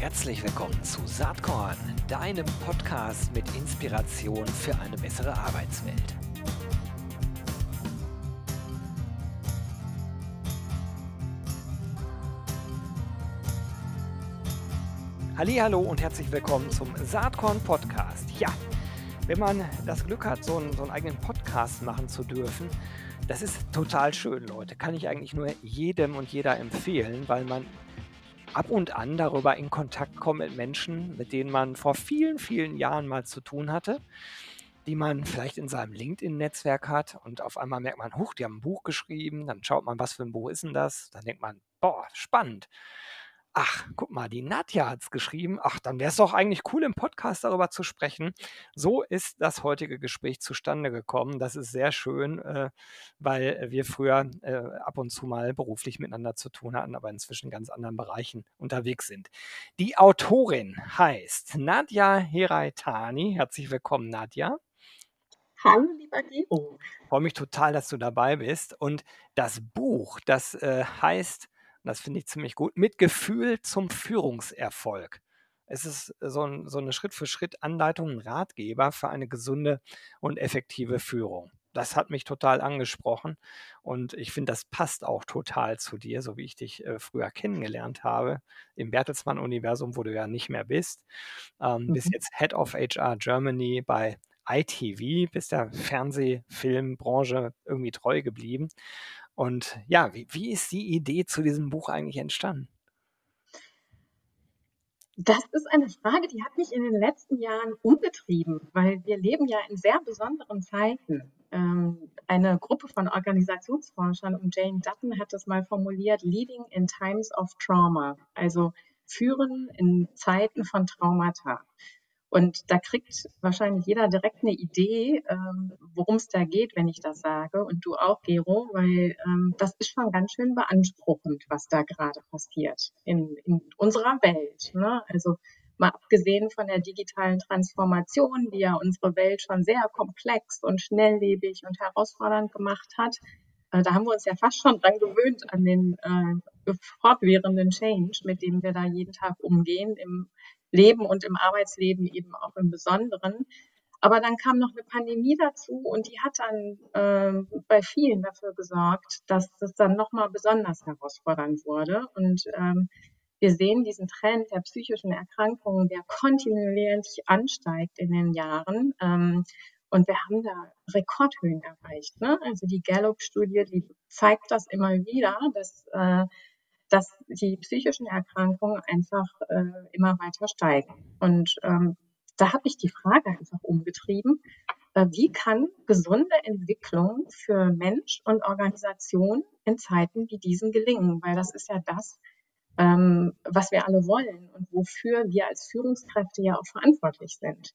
Herzlich willkommen zu Saatkorn, deinem Podcast mit Inspiration für eine bessere Arbeitswelt. Hallo und herzlich willkommen zum Saatkorn Podcast. Ja, wenn man das Glück hat, so einen, so einen eigenen Podcast machen zu dürfen, das ist total schön, Leute. Kann ich eigentlich nur jedem und jeder empfehlen, weil man ab und an darüber in Kontakt kommt mit Menschen, mit denen man vor vielen, vielen Jahren mal zu tun hatte, die man vielleicht in seinem LinkedIn-Netzwerk hat und auf einmal merkt man, huch, die haben ein Buch geschrieben, dann schaut man, was für ein Buch ist denn das? Dann denkt man, boah, spannend ach, guck mal, die Nadja hat es geschrieben. Ach, dann wäre es doch eigentlich cool, im Podcast darüber zu sprechen. So ist das heutige Gespräch zustande gekommen. Das ist sehr schön, äh, weil wir früher äh, ab und zu mal beruflich miteinander zu tun hatten, aber inzwischen in ganz anderen Bereichen unterwegs sind. Die Autorin heißt Nadja Heraitani. Herzlich willkommen, Nadja. Hallo, lieber Gero. Ich freue mich total, dass du dabei bist. Und das Buch, das äh, heißt das finde ich ziemlich gut, mit Gefühl zum Führungserfolg. Es ist so, ein, so eine Schritt-für-Schritt-Anleitung, ein Ratgeber für eine gesunde und effektive Führung. Das hat mich total angesprochen und ich finde, das passt auch total zu dir, so wie ich dich äh, früher kennengelernt habe, im Bertelsmann-Universum, wo du ja nicht mehr bist. Ähm, mhm. Bist jetzt Head of HR Germany bei ITV, bist der Fernsehfilmbranche irgendwie treu geblieben und ja, wie, wie ist die Idee zu diesem Buch eigentlich entstanden? Das ist eine Frage, die hat mich in den letzten Jahren umgetrieben, weil wir leben ja in sehr besonderen Zeiten. Ähm, eine Gruppe von Organisationsforschern um Jane Dutton hat das mal formuliert, Leading in Times of Trauma, also führen in Zeiten von Traumata. Und da kriegt wahrscheinlich jeder direkt eine Idee, ähm, worum es da geht, wenn ich das sage. Und du auch, Gero, weil ähm, das ist schon ganz schön beanspruchend, was da gerade passiert in, in unserer Welt. Ne? Also mal abgesehen von der digitalen Transformation, die ja unsere Welt schon sehr komplex und schnelllebig und herausfordernd gemacht hat, äh, da haben wir uns ja fast schon dran gewöhnt an den äh, fortwährenden Change, mit dem wir da jeden Tag umgehen im Leben und im Arbeitsleben eben auch im Besonderen. Aber dann kam noch eine Pandemie dazu und die hat dann äh, bei vielen dafür gesorgt, dass das dann nochmal besonders herausfordernd wurde. Und ähm, wir sehen diesen Trend der psychischen Erkrankungen, der kontinuierlich ansteigt in den Jahren. Ähm, und wir haben da Rekordhöhen erreicht. Ne? Also die Gallup-Studie, die zeigt das immer wieder, dass äh, dass die psychischen Erkrankungen einfach äh, immer weiter steigen. Und ähm, da habe ich die Frage einfach umgetrieben, äh, wie kann gesunde Entwicklung für Mensch und Organisation in Zeiten wie diesen gelingen? Weil das ist ja das, ähm, was wir alle wollen und wofür wir als Führungskräfte ja auch verantwortlich sind.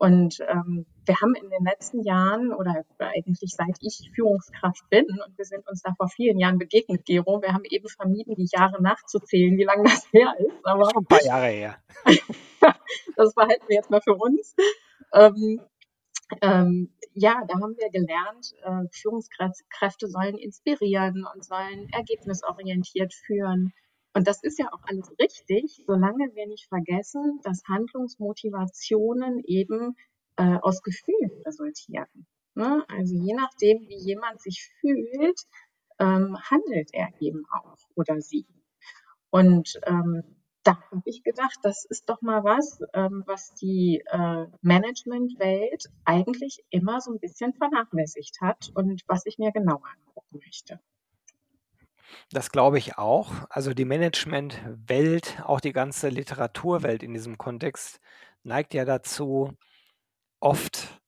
Und ähm, wir haben in den letzten Jahren oder eigentlich seit ich Führungskraft bin und wir sind uns da vor vielen Jahren begegnet, Gero, wir haben eben vermieden, die Jahre nachzuzählen, wie lange das her ist. Aber Schon ein paar Jahre her. das behalten wir jetzt mal für uns. Ähm, ähm, ja, da haben wir gelernt, äh, Führungskräfte sollen inspirieren und sollen ergebnisorientiert führen. Und das ist ja auch alles richtig, solange wir nicht vergessen, dass Handlungsmotivationen eben äh, aus Gefühlen resultieren. Ne? Also je nachdem, wie jemand sich fühlt, ähm, handelt er eben auch oder sie. Und ähm, da habe ich gedacht, das ist doch mal was, ähm, was die äh, Managementwelt eigentlich immer so ein bisschen vernachlässigt hat und was ich mir genauer angucken möchte. Das glaube ich auch. Also die Managementwelt, auch die ganze Literaturwelt in diesem Kontext neigt ja dazu, oft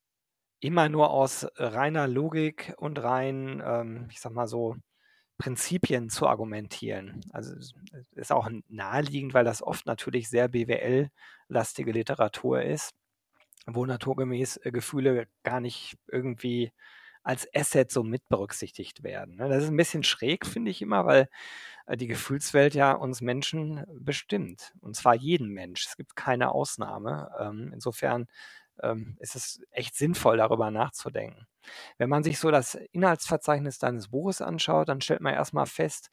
immer nur aus reiner Logik und rein, ähm, ich sag mal so, Prinzipien zu argumentieren. Also ist auch naheliegend, weil das oft natürlich sehr BWL-lastige Literatur ist, wo naturgemäß äh, Gefühle gar nicht irgendwie als Asset so mit berücksichtigt werden. Ne? Das ist ein bisschen schräg, finde ich immer, weil äh, die Gefühlswelt ja uns Menschen bestimmt. Und zwar jeden Mensch. Es gibt keine Ausnahme. Ähm, insofern ähm, ist es echt sinnvoll, darüber nachzudenken. Wenn man sich so das Inhaltsverzeichnis deines Buches anschaut, dann stellt man erstmal fest,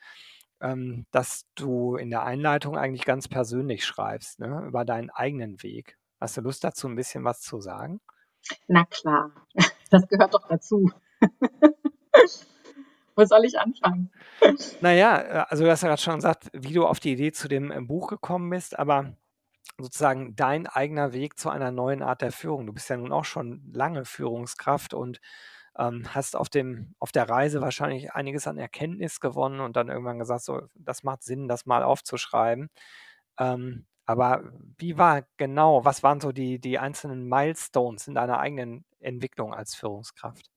ähm, dass du in der Einleitung eigentlich ganz persönlich schreibst, ne, über deinen eigenen Weg. Hast du Lust dazu, ein bisschen was zu sagen? Na klar, das gehört doch dazu. Wo soll ich anfangen? Naja, äh, also du hast ja gerade schon gesagt, wie du auf die Idee zu dem äh, Buch gekommen bist, aber sozusagen dein eigener Weg zu einer neuen Art der Führung. Du bist ja nun auch schon lange Führungskraft und ähm, hast auf, dem, auf der Reise wahrscheinlich einiges an Erkenntnis gewonnen und dann irgendwann gesagt, so, das macht Sinn, das mal aufzuschreiben. Ähm, aber wie war genau, was waren so die, die einzelnen Milestones in deiner eigenen Entwicklung als Führungskraft?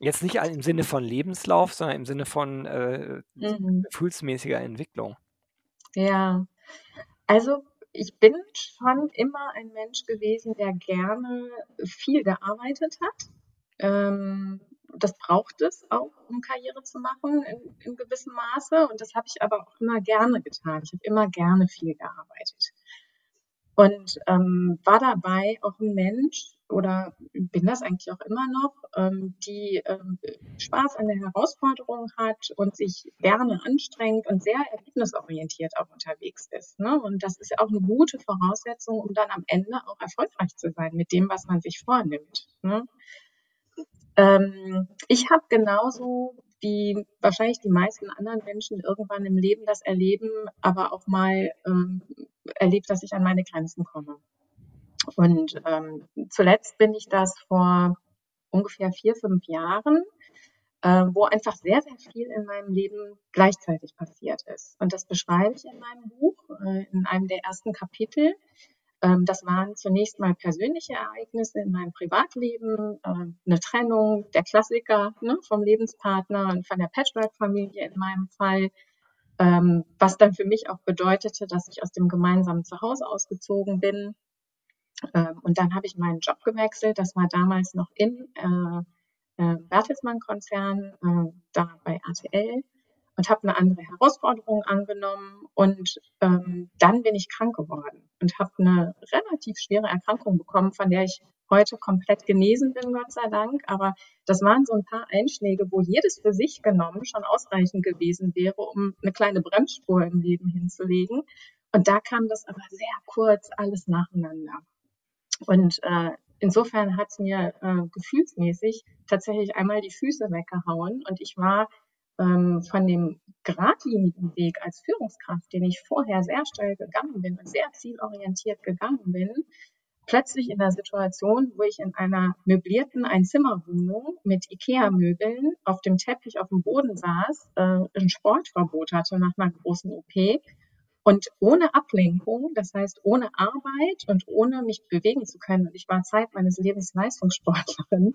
Jetzt nicht im Sinne von Lebenslauf, sondern im Sinne von äh, Mhm. gefühlsmäßiger Entwicklung. Ja, also ich bin schon immer ein Mensch gewesen, der gerne viel gearbeitet hat. Ähm, das braucht es auch, um Karriere zu machen in, in gewissem Maße. Und das habe ich aber auch immer gerne getan. Ich habe immer gerne viel gearbeitet. Und ähm, war dabei auch ein Mensch, oder bin das eigentlich auch immer noch, ähm, die ähm, Spaß an der Herausforderung hat und sich gerne anstrengt und sehr ergebnisorientiert auch unterwegs ist. Ne? Und das ist ja auch eine gute Voraussetzung, um dann am Ende auch erfolgreich zu sein mit dem, was man sich vornimmt. Ne? Ähm, ich habe genauso wie wahrscheinlich die meisten anderen Menschen irgendwann im Leben das erleben, aber auch mal ähm, erlebt, dass ich an meine Grenzen komme. Und ähm, zuletzt bin ich das vor ungefähr vier, fünf Jahren, äh, wo einfach sehr, sehr viel in meinem Leben gleichzeitig passiert ist. Und das beschreibe ich in meinem Buch, äh, in einem der ersten Kapitel. Ähm, das waren zunächst mal persönliche Ereignisse in meinem Privatleben, äh, eine Trennung, der Klassiker ne, vom Lebenspartner und von der Patchwork-Familie in meinem Fall. Ähm, was dann für mich auch bedeutete, dass ich aus dem gemeinsamen Zuhause ausgezogen bin ähm, und dann habe ich meinen Job gewechselt. Das war damals noch im äh, äh, Bertelsmann-Konzern, äh, da bei RTL und habe eine andere Herausforderung angenommen. Und ähm, dann bin ich krank geworden und habe eine relativ schwere Erkrankung bekommen, von der ich heute komplett genesen bin, Gott sei Dank. Aber das waren so ein paar Einschläge, wo jedes für sich genommen schon ausreichend gewesen wäre, um eine kleine Bremsspur im Leben hinzulegen. Und da kam das aber sehr kurz alles nacheinander. Und äh, insofern hat es mir äh, gefühlsmäßig tatsächlich einmal die Füße weggehauen und ich war ähm, von dem geradlinigen Weg als Führungskraft, den ich vorher sehr steil gegangen bin und sehr zielorientiert gegangen bin, plötzlich in der Situation, wo ich in einer möblierten Einzimmerwohnung mit Ikea-Möbeln auf dem Teppich auf dem Boden saß, äh, ein Sportverbot hatte nach einer großen OP und ohne Ablenkung, das heißt ohne Arbeit und ohne mich bewegen zu können, und ich war Zeit meines Lebens Leistungssportlerin,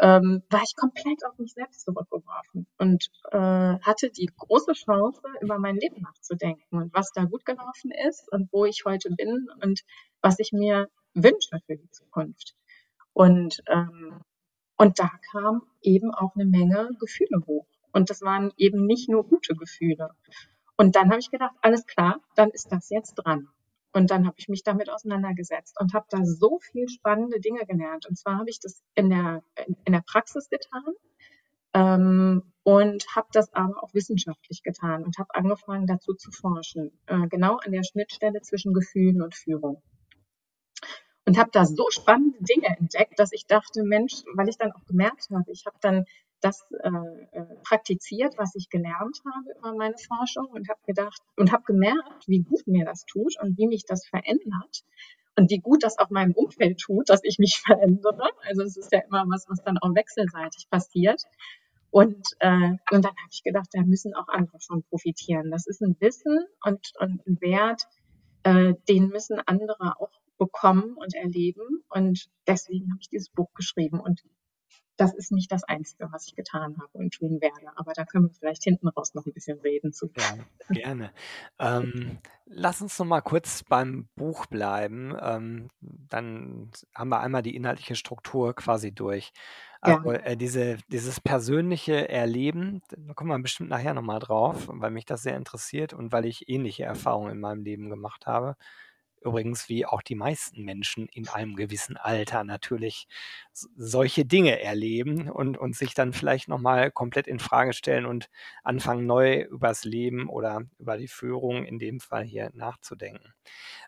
ähm, war ich komplett auf mich selbst zurückgeworfen und äh, hatte die große Chance, über mein Leben nachzudenken und was da gut gelaufen ist und wo ich heute bin und was ich mir wünsche für die Zukunft. Und, ähm, und da kam eben auch eine Menge Gefühle hoch. Und das waren eben nicht nur gute Gefühle. Und dann habe ich gedacht, alles klar, dann ist das jetzt dran. Und dann habe ich mich damit auseinandergesetzt und habe da so viel spannende Dinge gelernt. Und zwar habe ich das in der, in der Praxis getan ähm, und habe das aber auch wissenschaftlich getan und habe angefangen dazu zu forschen, äh, genau an der Schnittstelle zwischen Gefühlen und Führung. Und habe da so spannende Dinge entdeckt, dass ich dachte, Mensch, weil ich dann auch gemerkt habe, ich habe dann das äh, äh, praktiziert, was ich gelernt habe über meine Forschung und habe gedacht und habe gemerkt, wie gut mir das tut und wie mich das verändert und wie gut das auch meinem Umfeld tut, dass ich mich verändere. Also es ist ja immer was, was dann auch wechselseitig passiert. Und, äh, und dann habe ich gedacht, da müssen auch andere von profitieren. Das ist ein Wissen und, und ein Wert, äh, den müssen andere auch bekommen und erleben. Und deswegen habe ich dieses Buch geschrieben. Und das ist nicht das Einzige, was ich getan habe und tun werde. Aber da können wir vielleicht hinten raus noch ein bisschen reden zu. Ja, gerne. Ähm, lass uns noch mal kurz beim Buch bleiben. Ähm, dann haben wir einmal die inhaltliche Struktur quasi durch. Also äh, diese, dieses persönliche Erleben, da kommen wir bestimmt nachher noch mal drauf, weil mich das sehr interessiert und weil ich ähnliche Erfahrungen in meinem Leben gemacht habe Übrigens, wie auch die meisten Menschen in einem gewissen Alter natürlich solche Dinge erleben und, und sich dann vielleicht nochmal komplett in Frage stellen und anfangen, neu übers Leben oder über die Führung in dem Fall hier nachzudenken.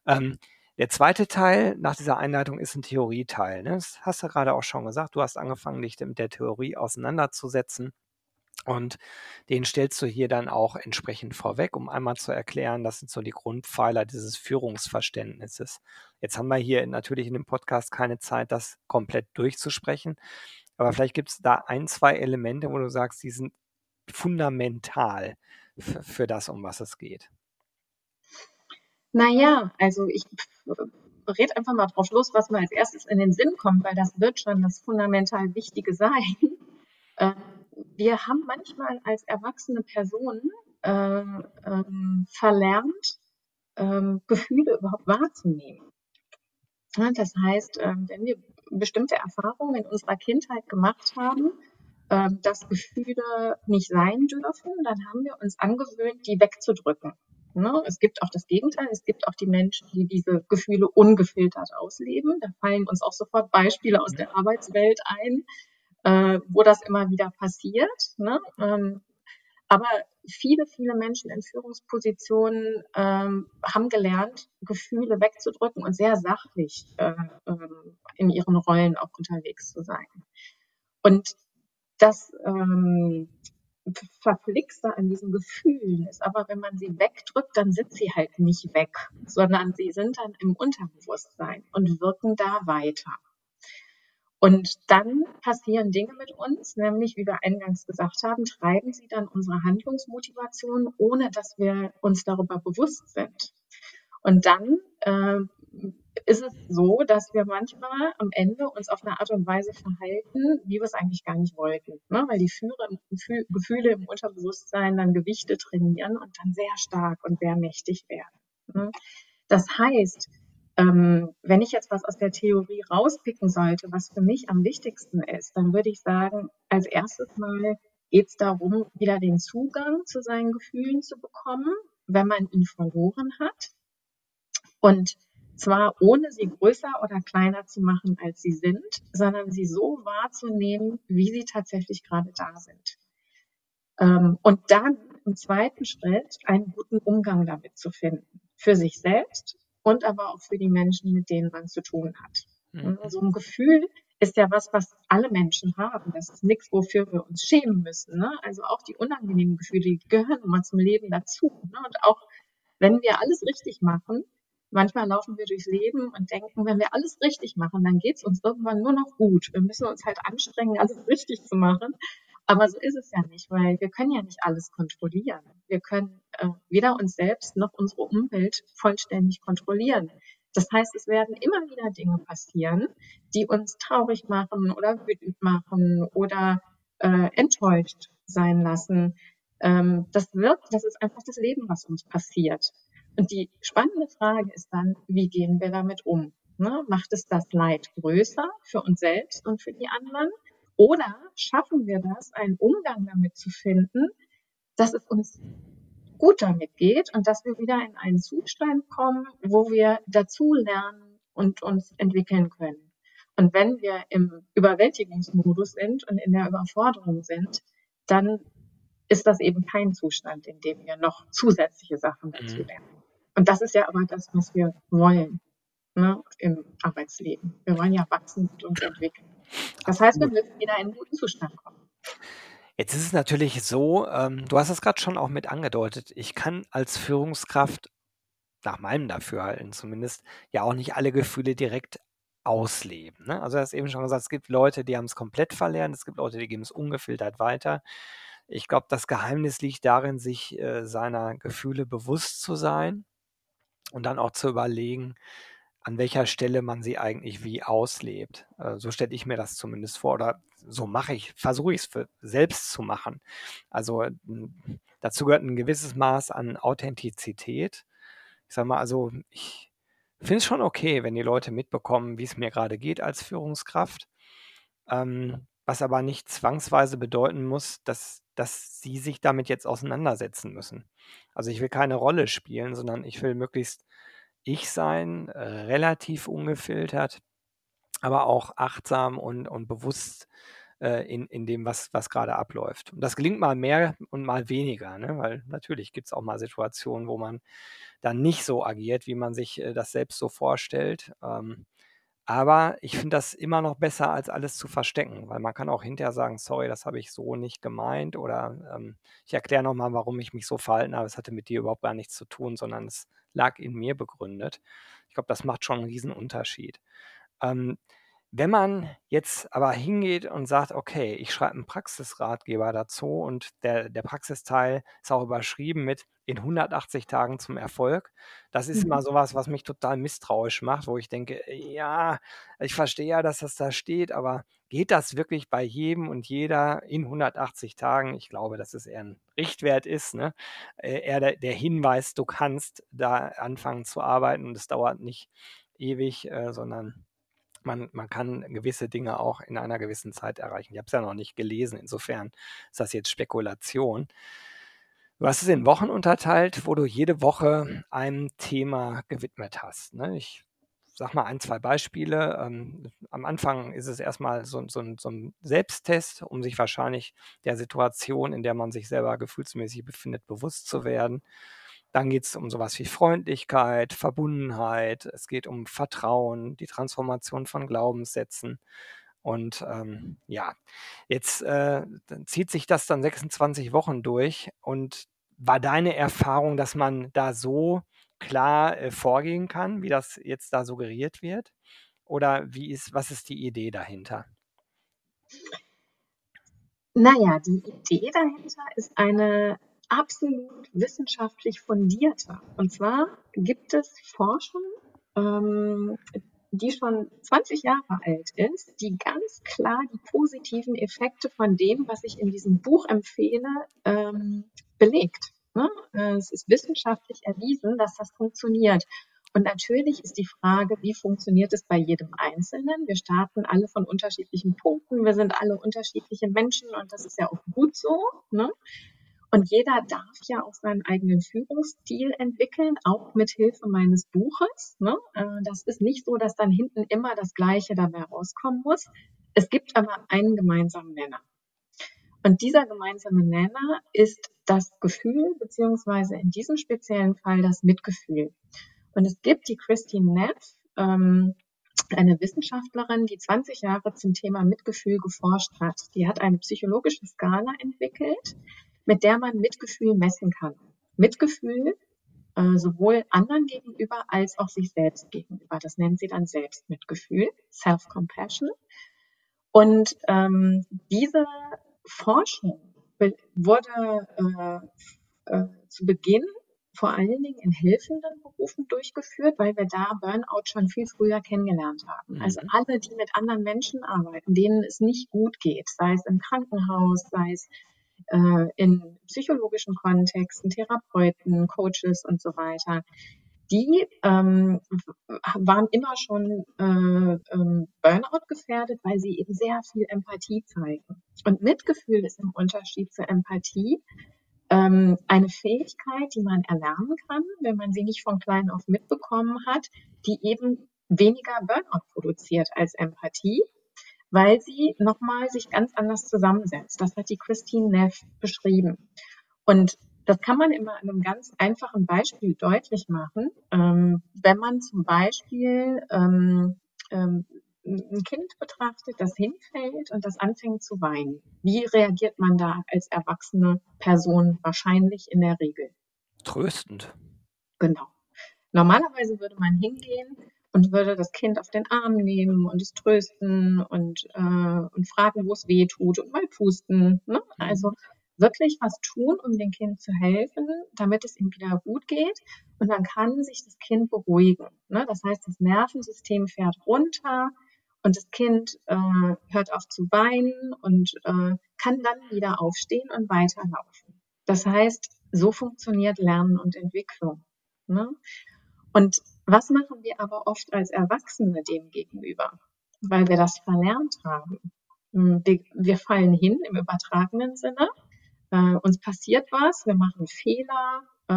Ähm, der zweite Teil nach dieser Einleitung ist ein Theorieteil. Ne? Das hast du gerade auch schon gesagt. Du hast angefangen, dich mit der Theorie auseinanderzusetzen. Und den stellst du hier dann auch entsprechend vorweg, um einmal zu erklären, das sind so die Grundpfeiler dieses Führungsverständnisses. Jetzt haben wir hier natürlich in dem Podcast keine Zeit, das komplett durchzusprechen. Aber vielleicht gibt es da ein, zwei Elemente, wo du sagst, die sind fundamental für, das, um was es geht. Naja, also ich rede einfach mal drauf los, was mir als erstes in den Sinn kommt, weil das wird schon das fundamental Wichtige sein. Wir haben manchmal als erwachsene Personen äh, ähm, verlernt, ähm, Gefühle überhaupt wahrzunehmen. Ja, das heißt, ähm, wenn wir bestimmte Erfahrungen in unserer Kindheit gemacht haben, ähm, dass Gefühle nicht sein dürfen, dann haben wir uns angewöhnt, die wegzudrücken. Ne? Es gibt auch das Gegenteil. Es gibt auch die Menschen, die diese Gefühle ungefiltert ausleben. Da fallen uns auch sofort Beispiele aus der Arbeitswelt ein, äh, wo das immer wieder passiert. Ne? Ähm, aber viele, viele Menschen in Führungspositionen ähm, haben gelernt, Gefühle wegzudrücken und sehr sachlich äh, ähm, in ihren Rollen auch unterwegs zu sein. Und das ähm, Verflixte an diesen Gefühlen ist. Aber wenn man sie wegdrückt, dann sind sie halt nicht weg, sondern sie sind dann im Unterbewusstsein und wirken da weiter. Und dann passieren Dinge mit uns, nämlich, wie wir eingangs gesagt haben, treiben sie dann unsere Handlungsmotivation, ohne dass wir uns darüber bewusst sind. Und dann äh, ist es so, dass wir manchmal am Ende uns auf eine Art und Weise verhalten, wie wir es eigentlich gar nicht wollten. Ne? Weil die Führe, Gefühle im Unterbewusstsein dann Gewichte trainieren und dann sehr stark und sehr mächtig werden. Ne? Das heißt, ähm, wenn ich jetzt was aus der Theorie rauspicken sollte, was für mich am wichtigsten ist, dann würde ich sagen, als erstes mal geht es darum, wieder den Zugang zu seinen Gefühlen zu bekommen, wenn man ihn verloren hat. Und zwar ohne sie größer oder kleiner zu machen, als sie sind, sondern sie so wahrzunehmen, wie sie tatsächlich gerade da sind. Ähm, und dann im zweiten Schritt einen guten Umgang damit zu finden. Für sich selbst und aber auch für die Menschen, mit denen man zu tun hat. Mhm. So ein Gefühl ist ja was, was alle Menschen haben. Das ist nichts, wofür wir uns schämen müssen. Ne? Also auch die unangenehmen Gefühle, die gehören immer zum Leben dazu. Ne? Und auch wenn wir alles richtig machen, Manchmal laufen wir durchs Leben und denken, wenn wir alles richtig machen, dann geht es uns irgendwann nur noch gut. Wir müssen uns halt anstrengen, alles richtig zu machen. Aber so ist es ja nicht, weil wir können ja nicht alles kontrollieren. Wir können äh, weder uns selbst noch unsere Umwelt vollständig kontrollieren. Das heißt, es werden immer wieder Dinge passieren, die uns traurig machen oder wütend machen oder äh, enttäuscht sein lassen. Ähm, das wird, das ist einfach das Leben, was uns passiert. Und die spannende Frage ist dann, wie gehen wir damit um? Ne? Macht es das Leid größer für uns selbst und für die anderen? Oder schaffen wir das, einen Umgang damit zu finden, dass es uns gut damit geht und dass wir wieder in einen Zustand kommen, wo wir dazu lernen und uns entwickeln können. Und wenn wir im Überwältigungsmodus sind und in der Überforderung sind, dann ist das eben kein Zustand, in dem wir noch zusätzliche Sachen dazu mhm. lernen. Und das ist ja aber das, was wir wollen ne, im Arbeitsleben. Wir wollen ja wachsen und uns entwickeln. Das heißt, wir müssen wieder in einen guten Zustand kommen. Jetzt ist es natürlich so, ähm, du hast es gerade schon auch mit angedeutet, ich kann als Führungskraft, nach meinem Dafürhalten zumindest, ja auch nicht alle Gefühle direkt ausleben. Ne? Also du hast eben schon gesagt, es gibt Leute, die haben es komplett verlernt, es gibt Leute, die geben es ungefiltert weiter. Ich glaube, das Geheimnis liegt darin, sich äh, seiner Gefühle bewusst zu sein und dann auch zu überlegen, an welcher Stelle man sie eigentlich wie auslebt. Äh, so stelle ich mir das zumindest vor oder so mache ich, versuche ich es für selbst zu machen. Also dazu gehört ein gewisses Maß an Authentizität. Ich sage mal, also ich finde es schon okay, wenn die Leute mitbekommen, wie es mir gerade geht als Führungskraft. Ähm, was aber nicht zwangsweise bedeuten muss, dass, dass sie sich damit jetzt auseinandersetzen müssen. Also ich will keine Rolle spielen, sondern ich will möglichst ich sein, relativ ungefiltert, aber auch achtsam und, und bewusst äh, in, in dem, was, was gerade abläuft. Und das gelingt mal mehr und mal weniger, ne? weil natürlich gibt es auch mal Situationen, wo man dann nicht so agiert, wie man sich äh, das selbst so vorstellt. Ähm, aber ich finde das immer noch besser, als alles zu verstecken, weil man kann auch hinterher sagen, sorry, das habe ich so nicht gemeint oder ähm, ich erkläre nochmal, warum ich mich so verhalten habe. Es hatte mit dir überhaupt gar nichts zu tun, sondern es lag in mir begründet. Ich glaube, das macht schon einen riesen Unterschied. Ähm, wenn man jetzt aber hingeht und sagt, okay, ich schreibe einen Praxisratgeber dazu und der, der Praxisteil ist auch überschrieben mit in 180 Tagen zum Erfolg. Das ist immer Mhm. sowas, was mich total misstrauisch macht, wo ich denke, ja, ich verstehe ja, dass das da steht, aber geht das wirklich bei jedem und jeder in 180 Tagen? Ich glaube, dass es eher ein Richtwert ist, ne? Äh, eher der, der Hinweis, du kannst da anfangen zu arbeiten und es dauert nicht ewig, äh, sondern man, man kann gewisse Dinge auch in einer gewissen Zeit erreichen. Ich habe es ja noch nicht gelesen, insofern ist das jetzt Spekulation. Du hast es in Wochen unterteilt, wo du jede Woche einem Thema gewidmet hast. Ne? Ich sag mal ein, zwei Beispiele. Ähm, am Anfang ist es erstmal so, so, so ein Selbsttest, um sich wahrscheinlich der Situation, in der man sich selber gefühlsmäßig befindet, bewusst zu werden. Dann geht es um sowas wie Freundlichkeit, Verbundenheit, es geht um Vertrauen, die Transformation von Glaubenssätzen. Und ähm, ja, jetzt äh, zieht sich das dann 26 Wochen durch. Und war deine Erfahrung, dass man da so klar äh, vorgehen kann, wie das jetzt da suggeriert wird? Oder wie ist, was ist die Idee dahinter? Naja, die Idee dahinter ist eine absolut wissenschaftlich fundierte. Und zwar gibt es Forschung, ähm, die schon 20 Jahre alt ist, die ganz klar die positiven Effekte von dem, was ich in diesem Buch empfehle, ähm, belegt. Ne? Es ist wissenschaftlich erwiesen, dass das funktioniert. Und natürlich ist die Frage, wie funktioniert es bei jedem Einzelnen? Wir starten alle von unterschiedlichen Punkten. Wir sind alle unterschiedliche Menschen und das ist ja auch gut so. Ne? Und jeder darf ja auch seinen eigenen Führungsstil entwickeln, auch mit Hilfe meines Buches. Ne? Äh, das ist nicht so, dass dann hinten immer das Gleiche dabei rauskommen muss. Es gibt aber einen gemeinsamen Nenner. Und dieser gemeinsame Nenner ist das Gefühl, beziehungsweise in diesem speziellen Fall das Mitgefühl. Und es gibt die Christine Neff, ähm, eine Wissenschaftlerin, die 20 Jahre zum Thema Mitgefühl geforscht hat. Die hat eine psychologische Skala entwickelt, mit der man Mitgefühl messen kann. Mitgefühl äh, sowohl anderen gegenüber als auch sich selbst gegenüber. Das nennt sie dann Selbstmitgefühl, Self-Compassion. Und ähm, diese Forschung wurde äh, äh, zu Beginn vor allen Dingen in helfenden Berufen durchgeführt, weil wir da Burnout schon viel früher kennengelernt haben. Also Mhm. alle, die mit anderen Menschen arbeiten, denen es nicht gut geht, sei es im Krankenhaus, sei es äh, in psychologischen Kontexten, Therapeuten, Coaches und so weiter, die ähm, waren immer schon äh, ähm, Burnout gefährdet, weil sie eben sehr viel Empathie zeigen. Und Mitgefühl ist im Unterschied zur Empathie ähm, eine Fähigkeit, die man erlernen kann, wenn man sie nicht von klein auf mitbekommen hat, die eben weniger Burnout produziert als Empathie, weil sie nochmal sich ganz anders zusammensetzt. Das hat die Christine Neff beschrieben. Und das kann man immer an einem ganz einfachen Beispiel deutlich machen. Ähm, wenn man zum Beispiel ähm, ähm, ein Kind betrachtet, das hinfällt und das anfängt zu weinen. Wie reagiert man da als erwachsene Person wahrscheinlich in der Regel? Tröstend. Genau. Normalerweise würde man hingehen und würde das Kind auf den Arm nehmen und es trösten und, äh, und fragen, wo es weh tut und mal pusten. Ne? Also wirklich was tun, um dem Kind zu helfen, damit es ihm wieder gut geht. Und dann kann sich das Kind beruhigen. Ne? Das heißt, das Nervensystem fährt runter und das Kind äh, hört auf zu weinen und äh, kann dann wieder aufstehen und weiterlaufen. Das heißt, so funktioniert Lernen und Entwicklung. Ne? Und was machen wir aber oft als Erwachsene dem gegenüber? Weil wir das verlernt haben. Wir, wir fallen hin im übertragenen Sinne. Äh, uns passiert was, wir machen Fehler äh,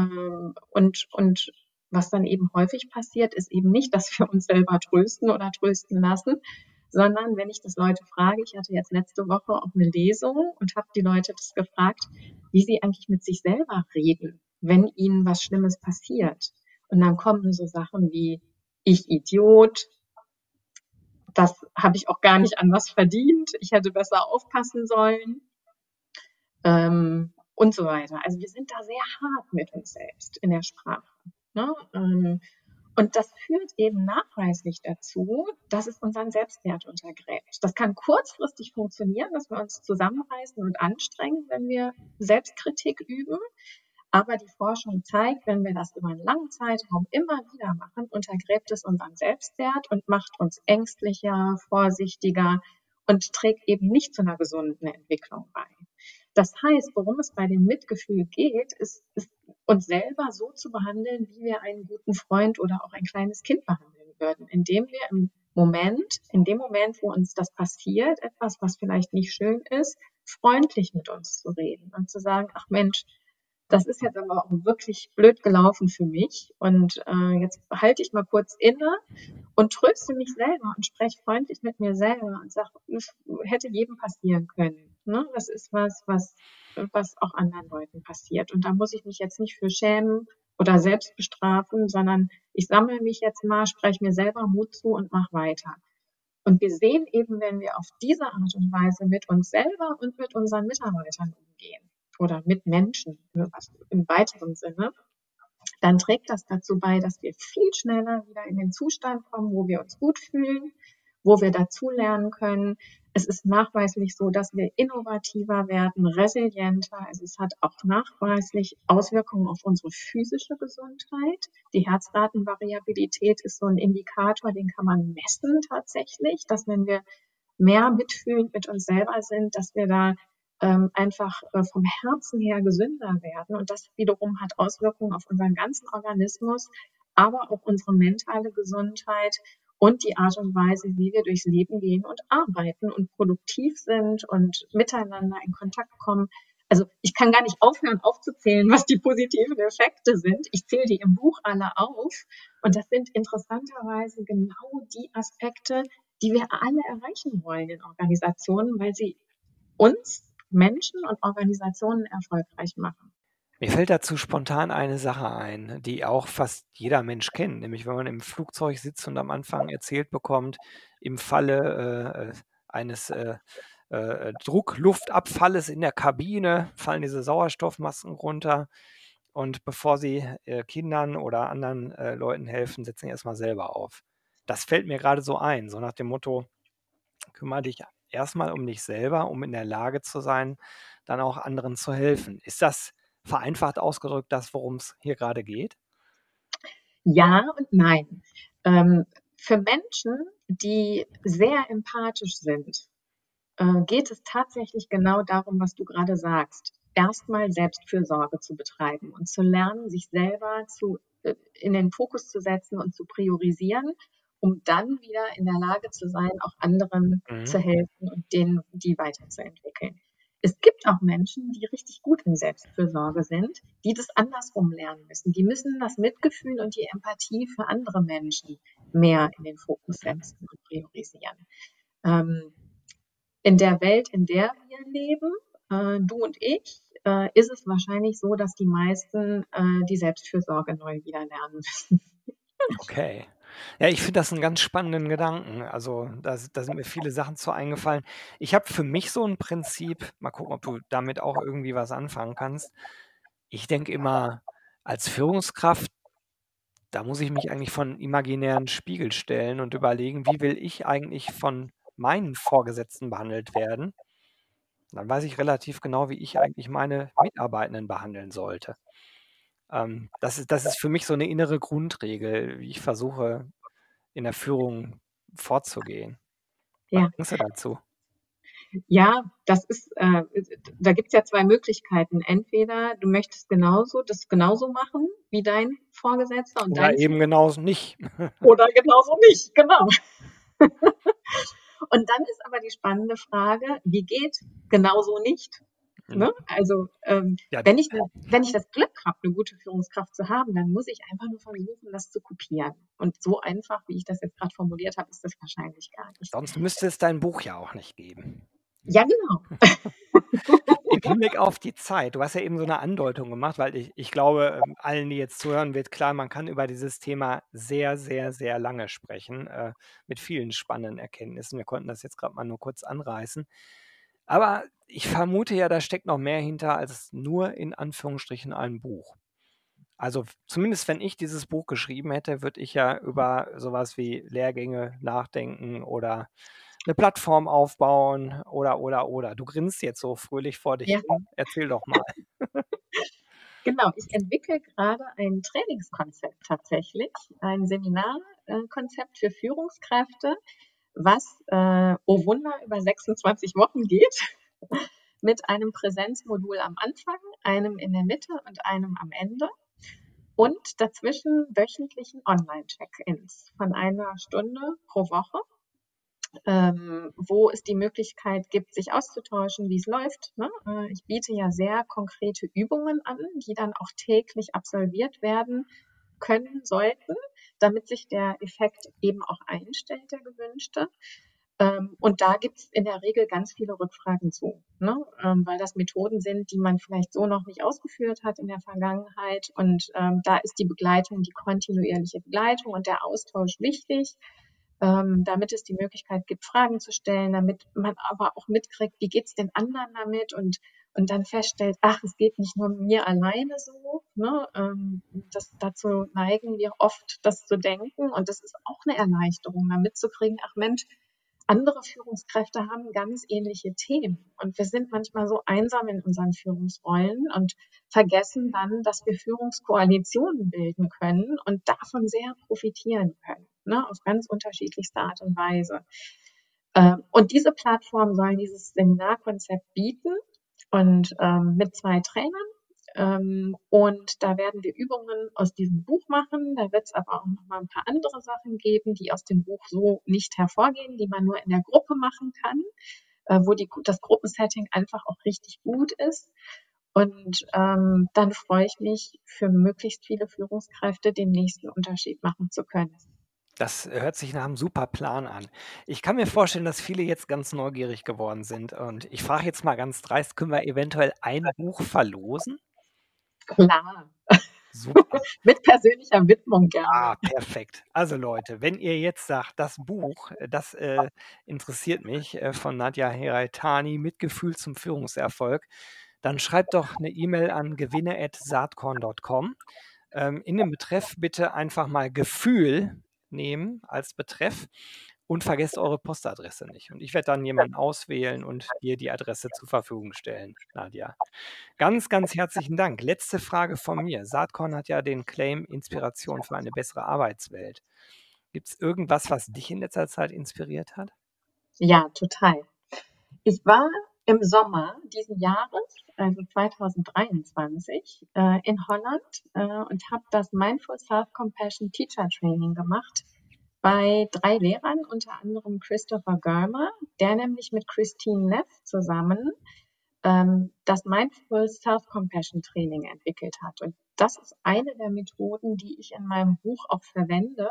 und, und Was dann eben häufig passiert, ist eben nicht, dass wir uns selber trösten oder trösten lassen, sondern wenn ich das Leute frage, ich hatte jetzt letzte Woche auch eine Lesung und habe die Leute das gefragt, wie sie eigentlich mit sich selber reden, wenn ihnen was Schlimmes passiert. Und dann kommen so Sachen wie ich Idiot, das habe ich auch gar nicht anders verdient, ich hätte besser aufpassen sollen ähm, und so weiter. Also wir sind da sehr hart mit uns selbst in der Sprache. Ne? Ähm, und das führt eben nachweislich dazu, dass es unseren Selbstwert untergräbt. Das kann kurzfristig funktionieren, dass wir uns zusammenreißen und anstrengen, wenn wir Selbstkritik üben. Aber die Forschung zeigt, wenn wir das über einen langen Zeitraum immer wieder machen, untergräbt es unseren Selbstwert und macht uns ängstlicher, vorsichtiger und trägt eben nicht zu einer gesunden Entwicklung bei. Das heißt, worum es bei dem Mitgefühl geht, ist, ist uns selber so zu behandeln, wie wir einen guten Freund oder auch ein kleines Kind behandeln würden, indem wir im Moment, in dem Moment, wo uns das passiert, etwas, was vielleicht nicht schön ist, freundlich mit uns zu reden und zu sagen, ach Mensch, das ist jetzt aber auch wirklich blöd gelaufen für mich und äh, jetzt halte ich mal kurz inne und tröste mich selber und spreche freundlich mit mir selber und sage, hätte jedem passieren können. Ne? Das ist was, was was auch anderen Leuten passiert. Und da muss ich mich jetzt nicht für schämen oder selbst bestrafen, sondern ich sammle mich jetzt mal, spreche mir selber Mut zu und mache weiter. Und wir sehen eben, wenn wir auf diese Art und Weise mit uns selber und mit unseren Mitarbeitern umgehen oder mit Menschen im weiteren Sinne, dann trägt das dazu bei, dass wir viel schneller wieder in den Zustand kommen, wo wir uns gut fühlen, wo wir dazulernen können, es ist nachweislich so, dass wir innovativer werden, resilienter. Also es hat auch nachweislich Auswirkungen auf unsere physische Gesundheit. Die Herzratenvariabilität ist so ein Indikator, den kann man messen tatsächlich, dass wenn wir mehr mitfühlend mit uns selber sind, dass wir da einfach äh, vom Herzen her gesünder werden. Und das wiederum hat Auswirkungen auf unseren ganzen Organismus, aber auch unsere mentale Gesundheit und die Art und Weise, wie wir durchs Leben gehen und arbeiten und produktiv sind und miteinander in Kontakt kommen. Also ich kann gar nicht aufhören aufzuzählen, was die positiven Effekte sind. Ich zähle die im Buch alle auf. Und das sind interessanterweise genau die Aspekte, die wir alle erreichen wollen in Organisationen, weil sie uns Menschen und Organisationen erfolgreich machen. Mir fällt dazu spontan eine Sache ein, die auch fast jeder Mensch kennt, nämlich wenn man im Flugzeug sitzt und am Anfang erzählt bekommt, im Falle äh, eines äh, äh, Druckluftabfalles in der Kabine fallen diese Sauerstoffmasken runter und bevor sie äh, Kindern oder anderen äh, Leuten helfen, setzen sie erstmal selber auf. Das fällt mir gerade so ein, so nach dem Motto, kümmere dich erstmal um dich selber, um in der Lage zu sein, dann auch anderen zu helfen. Ist das vereinfacht ausgedrückt das, worum es hier gerade geht? Ja und nein. Ähm, für Menschen, die sehr empathisch sind, äh, geht es tatsächlich genau darum, was du gerade sagst. Erstmal Selbstfürsorge zu betreiben und zu lernen, sich selber zu, äh, in den Fokus zu setzen und zu priorisieren, um dann wieder in der Lage zu sein, auch anderen mhm. zu helfen und denen die weiterzuentwickeln. Es gibt auch Menschen, die richtig gut in Selbstfürsorge sind, die das andersrum lernen müssen. Die müssen das Mitgefühl und die Empathie für andere Menschen mehr in den Fokus setzen und priorisieren. Ähm, in der Welt, in der wir leben, äh, du und ich, äh, ist es wahrscheinlich so, dass die meisten äh, die Selbstfürsorge neu wieder lernen müssen. Okay. Ja, ich finde das einen ganz spannenden Gedanken. Also, da da sind mir viele Sachen zu eingefallen. Ich habe für mich so ein Prinzip mal gucken, ob du damit auch irgendwie was anfangen kannst. Ich denke immer, als Führungskraft, da muss ich mich eigentlich von imaginären Spiegel stellen und überlegen, wie will ich eigentlich von meinen Vorgesetzten behandelt werden? Dann weiß ich relativ genau, wie ich eigentlich meine Mitarbeitenden behandeln sollte. Ähm, das ist das ist für mich so eine innere Grundregel, wie ich versuche, in der Führung vorzugehen. Was Ja. denkst du dazu? Ja, das ist, äh, da es ja zwei Möglichkeiten. Entweder du möchtest genauso das genauso machen wie dein Vorgesetzter und Oder dein eben genauso nicht. oder genauso nicht, genau. Und dann ist aber die spannende Frage, wie geht genauso nicht? Mhm. Ne? Also ähm, ja, wenn, ich, wenn ich das Glück habe, eine gute Führungskraft zu haben, dann muss ich einfach nur versuchen, das zu kopieren. Und so einfach, wie ich das jetzt gerade formuliert habe, ist das wahrscheinlich gar nicht. Sonst müsste es dein Buch ja auch nicht geben. Ja, genau. Im Hinblick auf die Zeit, du hast ja eben so eine Andeutung gemacht, weil ich, ich glaube, ähm, allen, die jetzt zuhören, wird klar, man kann über dieses Thema sehr, sehr, sehr lange sprechen, äh, mit vielen spannenden Erkenntnissen. Wir konnten das jetzt gerade mal nur kurz anreißen. Aber ich vermute ja, da steckt noch mehr hinter als nur in Anführungsstrichen ein Buch. Also zumindest wenn ich dieses Buch geschrieben hätte, würde ich ja über sowas wie Lehrgänge nachdenken oder eine Plattform aufbauen oder, oder, oder. Du grinst jetzt so fröhlich vor dich Ja. hin. Erzähl doch mal. Genau, ich entwickle gerade ein Trainingskonzept tatsächlich, ein Seminarkonzept für Führungskräfte, was, äh, oh Wunder, über 26 Wochen geht, mit einem Präsenzmodul am Anfang, einem in der Mitte und einem am Ende und dazwischen wöchentlichen Online-Check-ins von einer Stunde pro Woche ähm, wo es die Möglichkeit gibt, sich auszutauschen, wie es läuft. Ne? Äh, ich biete ja sehr konkrete Übungen an, die dann auch täglich absolviert werden können sollten, damit sich der Effekt eben auch einstellt, der gewünschte. Ähm, und da gibt es in der Regel ganz viele Rückfragen zu, ne? ähm, weil das Methoden sind, die man vielleicht so noch nicht ausgeführt hat in der Vergangenheit. Und ähm, da ist die Begleitung, die kontinuierliche Begleitung und der Austausch wichtig ähm, damit es die Möglichkeit gibt, Fragen zu stellen, damit man aber auch mitkriegt, wie geht's den anderen damit und und dann feststellt, ach, es geht nicht nur mir alleine so. Ne? Ähm, das, dazu neigen wir oft, das zu denken und das ist auch eine Erleichterung, da mitzukriegen, ach Mensch, andere Führungskräfte haben ganz ähnliche Themen. Und wir sind manchmal so einsam in unseren Führungsrollen und vergessen dann, dass wir Führungskoalitionen bilden können und davon sehr profitieren können ne, auf ganz unterschiedlichste Art und Weise. Ähm, und diese Plattform soll dieses Seminarkonzept bieten und ähm, mit zwei Trainern. Ähm, und da werden wir Übungen aus diesem Buch machen. Da wird es aber auch noch mal ein paar andere Sachen geben, die aus dem Buch so nicht hervorgehen, die man nur in der Gruppe machen kann, äh, wo die, das Gruppensetting einfach auch richtig gut ist. Und ähm, dann freue ich mich, für möglichst viele Führungskräfte den nächsten Unterschied machen zu können. Das hört sich nach einem super Plan an. Ich kann mir vorstellen, dass viele jetzt ganz neugierig geworden sind. Und ich frage jetzt mal ganz dreist, können wir eventuell ein Buch verlosen? Klar. Super. Mit persönlicher Widmung gerne. Ah, perfekt. Also Leute, wenn ihr jetzt sagt, das Buch, äh, das äh, interessiert mich, äh, von Nadja Heraitani, Mitgefühl zum Führungserfolg, dann schreibt doch eine E-Mail an gewinne.saatkorn.com. Ähm, in dem Betreff bitte einfach mal Gefühl nehmen als Betreff und vergesst eure Postadresse nicht. Und ich werde dann jemanden auswählen und dir die Adresse zur Verfügung stellen, Nadja. Ganz, ganz herzlichen Dank. Letzte Frage von mir. Saatkorn hat ja den Claim Inspiration für eine bessere Arbeitswelt. Gibt es irgendwas, was dich in letzter Zeit inspiriert hat? Ja, total. Ich war im Sommer diesen Jahres, also 2023, äh, in Holland äh, und habe das Mindful Self-Compassion Teacher Training gemacht bei drei Lehrern, unter anderem Christopher Germer, der nämlich mit Christine Neff zusammen ähm, das Mindful Self-Compassion Training entwickelt hat. Und das ist eine der Methoden, die ich in meinem Buch auch verwende.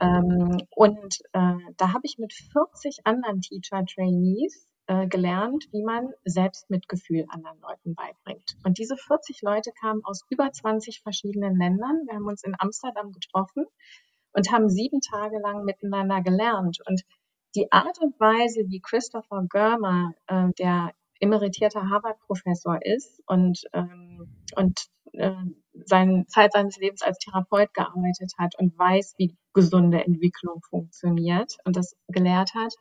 Ähm, und äh, da habe ich mit 40 anderen Teacher-Trainees äh, gelernt, wie man Selbstmitgefühl anderen Leuten beibringt. Und diese 40 Leute kamen aus über 20 verschiedenen Ländern. Wir haben uns in Amsterdam getroffen und haben sieben Tage lang miteinander gelernt. Und die Art und Weise, wie Christopher Germer, äh, der emeritierter Harvard-Professor ist und, ähm, und äh, seine Zeit seines Lebens als Therapeut gearbeitet hat und weiß, wie gesunde Entwicklung funktioniert und das gelehrt hat,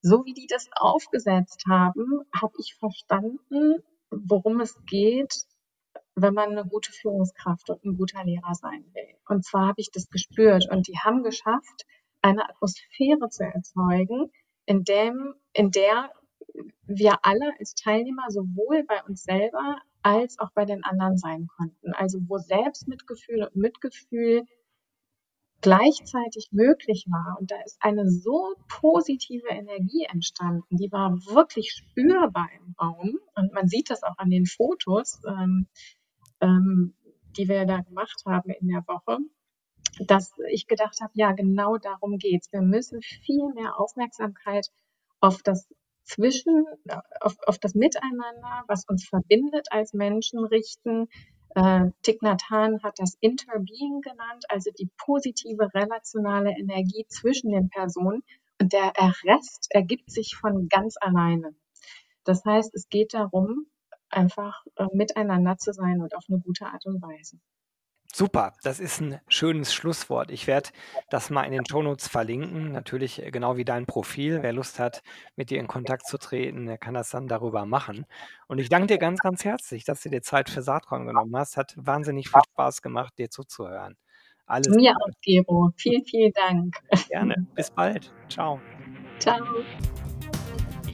so wie die das aufgesetzt haben, habe ich verstanden, worum es geht, wenn man eine gute Führungskraft und ein guter Lehrer sein will. Und zwar habe ich das gespürt und die haben geschafft, eine Atmosphäre zu erzeugen, in dem, in der wir alle als Teilnehmer sowohl bei uns selber als auch bei den anderen sein konnten. Also wo Selbstmitgefühl und Mitgefühl gleichzeitig möglich war. Und da ist eine so positive Energie entstanden, die war wirklich spürbar im Raum. Und man sieht das auch an den Fotos, ähm, ähm, die wir da gemacht haben in der Woche, dass ich gedacht habe, ja, genau darum geht's. Wir müssen viel mehr Aufmerksamkeit auf das Zwischen, auf, auf das Miteinander, was uns verbindet als Menschen richten, äh, Thich Nhat Hanh hat das Interbeing genannt, also die positive relationale Energie zwischen den Personen. Und der Rest ergibt sich von ganz alleine. Das heißt, es geht darum, einfach äh, miteinander zu sein und auf eine gute Art und Weise. Super, das ist ein schönes Schlusswort. Ich werde das mal in den Shownotes verlinken, natürlich äh, genau wie dein Profil. Wer Lust hat, mit dir in Kontakt zu treten, der kann das dann darüber machen. Und ich danke dir ganz, ganz herzlich, dass du dir Zeit für Saatkorn genommen hast. Hat wahnsinnig viel Spaß gemacht, dir zuzuhören. Alles Mir auch, Gero. Vielen, vielen Dank. Gerne. Bis bald. Ciao. Ciao.